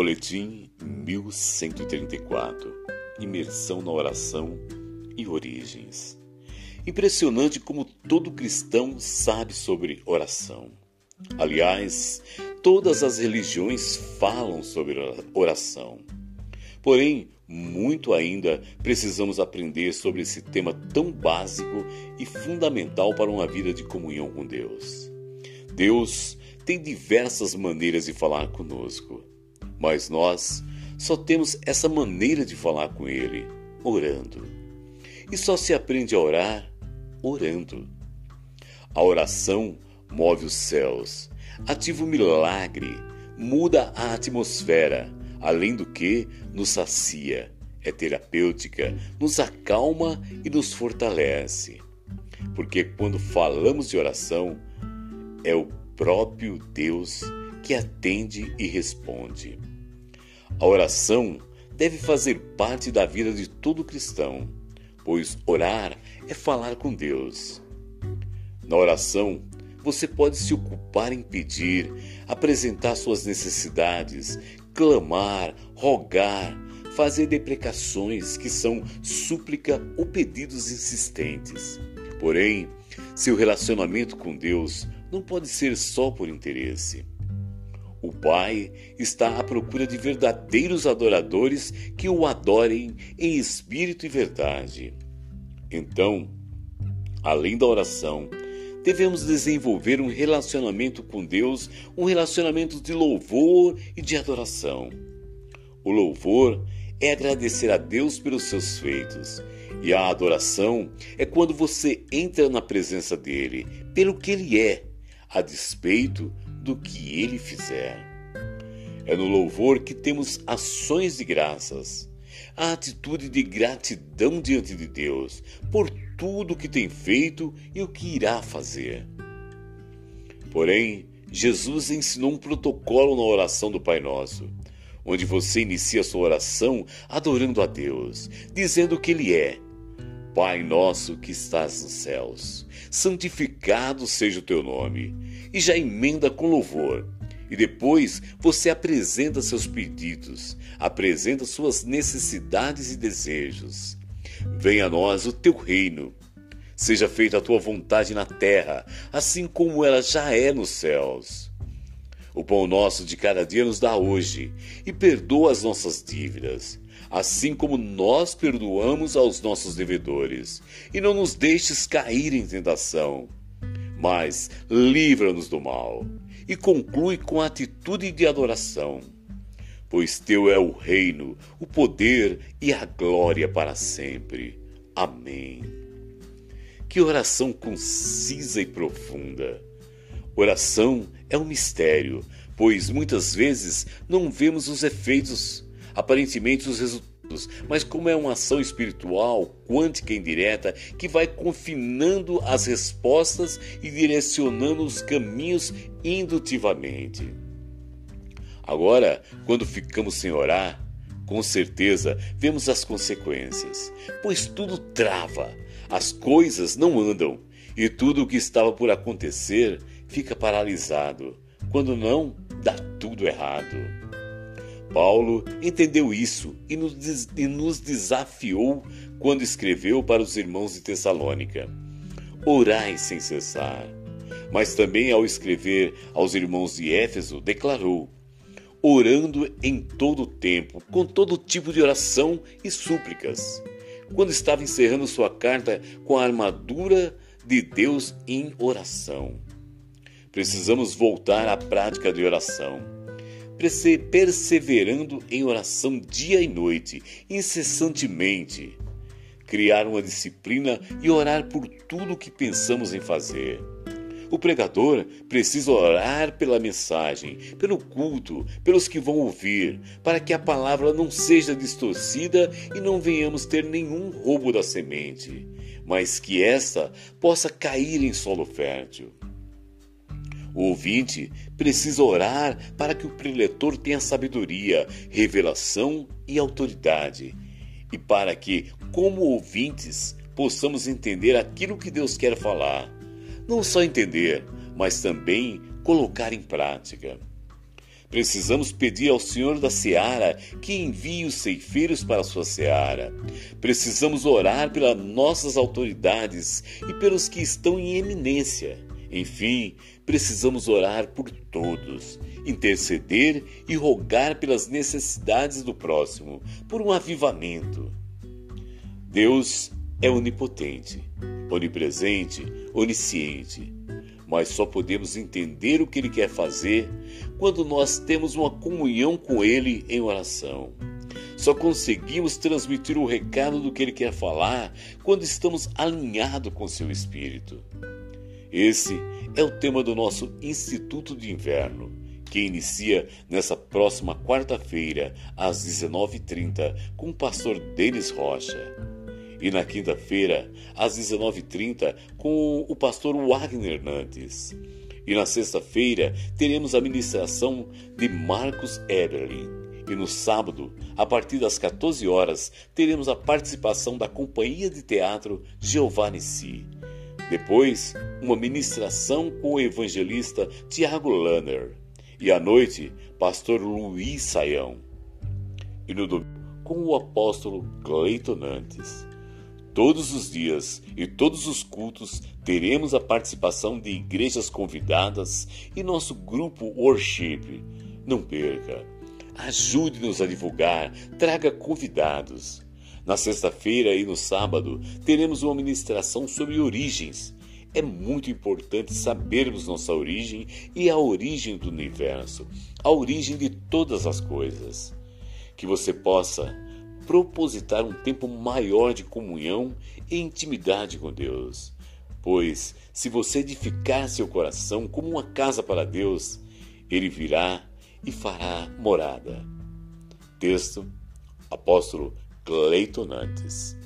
Boletim 1134 Imersão na oração e origens. Impressionante como todo cristão sabe sobre oração. Aliás, todas as religiões falam sobre oração. Porém, muito ainda precisamos aprender sobre esse tema tão básico e fundamental para uma vida de comunhão com Deus. Deus tem diversas maneiras de falar conosco, mas nós só temos essa maneira de falar com Ele, orando. E só se aprende a orar orando. A oração move os céus, ativa o milagre, muda a atmosfera além do que nos sacia, é terapêutica, nos acalma e nos fortalece. Porque quando falamos de oração, é o próprio Deus que atende e responde. A oração deve fazer parte da vida de todo cristão, pois orar é falar com Deus. Na oração, você pode se ocupar em pedir, apresentar suas necessidades, clamar, rogar, fazer deprecações que são súplica ou pedidos insistentes. Porém, seu relacionamento com Deus não pode ser só por interesse. O Pai está à procura de verdadeiros adoradores que o adorem em espírito e verdade. Então, além da oração, devemos desenvolver um relacionamento com Deus, um relacionamento de louvor e de adoração. O louvor é agradecer a Deus pelos seus feitos, e a adoração é quando você entra na presença dele, pelo que ele é, a despeito do que ele fizer. É no louvor que temos ações de graças, a atitude de gratidão diante de Deus por tudo o que tem feito e o que irá fazer. Porém, Jesus ensinou um protocolo na oração do Pai Nosso, onde você inicia sua oração adorando a Deus, dizendo que Ele é Pai nosso que estás nos céus, santificado seja o teu nome, e já emenda com louvor. E depois você apresenta seus pedidos, apresenta suas necessidades e desejos. Venha a nós o teu reino. Seja feita a tua vontade na terra, assim como ela já é nos céus. O pão nosso de cada dia nos dá hoje, e perdoa as nossas dívidas, assim como nós perdoamos aos nossos devedores. E não nos deixes cair em tentação, mas livra-nos do mal. E conclui com atitude de adoração pois teu é o reino, o poder e a glória para sempre. Amém. Que oração concisa e profunda. Oração é um mistério, pois muitas vezes não vemos os efeitos, aparentemente os resultados, mas como é uma ação espiritual, quântica e indireta, que vai confinando as respostas e direcionando os caminhos indutivamente. Agora, quando ficamos sem orar, com certeza vemos as consequências, pois tudo trava, as coisas não andam e tudo o que estava por acontecer fica paralisado. Quando não, dá tudo errado. Paulo entendeu isso e nos, desafiou quando escreveu para os irmãos de Tessalônica: Orai sem cessar. Mas também, ao escrever aos irmãos de Éfeso, declarou: orando em todo o tempo, com todo tipo de oração e súplicas. Quando estava encerrando sua carta com a armadura de Deus em oração. Precisamos voltar à prática de oração, perseverando em oração dia e noite, incessantemente. Criar uma disciplina e orar por tudo o que pensamos em fazer o pregador precisa orar pela mensagem, pelo culto, pelos que vão ouvir, para que a palavra não seja distorcida e não venhamos ter nenhum roubo da semente, mas que esta possa cair em solo fértil. O ouvinte precisa orar para que o preletor tenha sabedoria, revelação e autoridade, e para que, como ouvintes, possamos entender aquilo que Deus quer falar não só entender, mas também colocar em prática. Precisamos pedir ao Senhor da seara que envie os ceifeiros para a sua seara. Precisamos orar pelas nossas autoridades e pelos que estão em eminência. Enfim, precisamos orar por todos, interceder e rogar pelas necessidades do próximo, por um avivamento. Deus é onipotente, onipresente, onisciente mas só podemos entender o que Ele quer fazer quando nós temos uma comunhão com Ele em oração. Só conseguimos transmitir o recado do que Ele quer falar quando estamos alinhados com Seu Espírito. Esse é o tema do nosso Instituto de Inverno, que inicia nessa próxima quarta-feira, às 19h30, com o pastor Denis Rocha e na quinta-feira, às 19h30, com o pastor Wagner Hernandes. E na sexta-feira, teremos a ministração de Marcos Eberlin. E no sábado, a partir das 14 horas, teremos a participação da Companhia de Teatro Giovanni Si. Depois, uma ministração com o evangelista Tiago Lanner. E à noite, pastor Luiz Saião. E no domingo, com o apóstolo Cleiton Nantes. Todos os dias e todos os cultos teremos a participação de igrejas convidadas e nosso grupo Worship. Não perca! Ajude-nos a divulgar, traga convidados. Na sexta-feira e no sábado teremos uma ministração sobre origens. É muito importante sabermos nossa origem e a origem do universo, a origem de todas as coisas. Que você possa propositar um tempo maior de comunhão e intimidade com Deus. Pois, se você edificar seu coração como uma casa para Deus, ele virá e fará morada. Texto: Apóstolo Cleiton Nantes.